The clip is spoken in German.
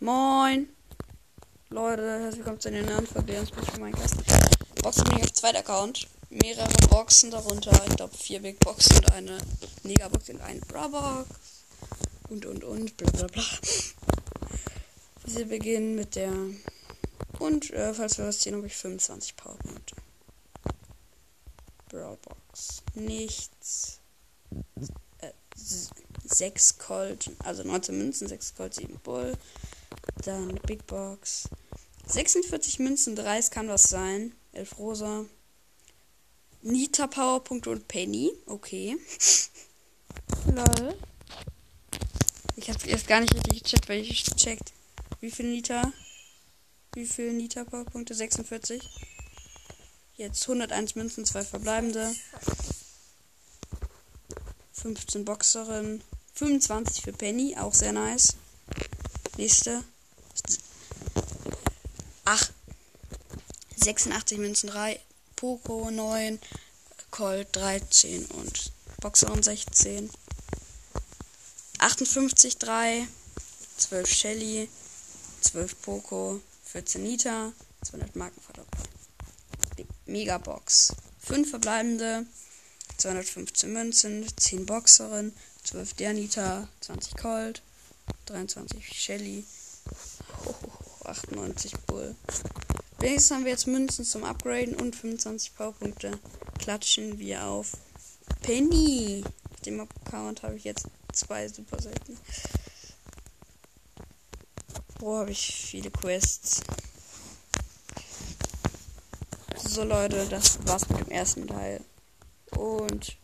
Moin. Leute, herzlich willkommen zu den Verklärungsspiel von Minecraft. Boxen bin ich auf zweiter Account. Mehrere Boxen darunter. Ich glaube vier Big Boxen und eine Megabox und eine Bra-Box. Und und und bla bla bla. Wir beginnen mit der. Und äh, falls wir was ziehen, habe ich 25 Powerpunkte. Brawlbox. Nichts. Äh, 6 Colt, also 19 Münzen, 6 Colt, 7 Bull. Dann Big Box. 46 Münzen, 3, es kann was sein. 11 Rosa. Nita Powerpunkte und Penny. Okay. Lol. Ich habe erst gar nicht richtig gecheckt, weil ich checkt. Wie viel Nita? Wie viel Nita Powerpunkte? 46. Jetzt 101 Münzen, 2 verbleibende. 15 Boxerin. 25 für Penny, auch sehr nice. Nächste. Ach. 86 Münzen 3. Poco 9. Colt 13 und Boxerin 16. 58 3. 12 Shelly. 12 Poco. 14 Nita. 200 Marken verdoppelt. Megabox. 5 verbleibende. 215 Münzen. 10 Boxerin. 12 Dianita, 20 Colt, 23 Shelly, 98 Bull. Wenigstens haben wir jetzt Münzen zum Upgraden und 25 Powerpunkte. Klatschen wir auf Penny. Auf dem Account habe ich jetzt zwei super selten. Wo habe ich viele Quests? So Leute, das war's mit dem ersten Teil. Und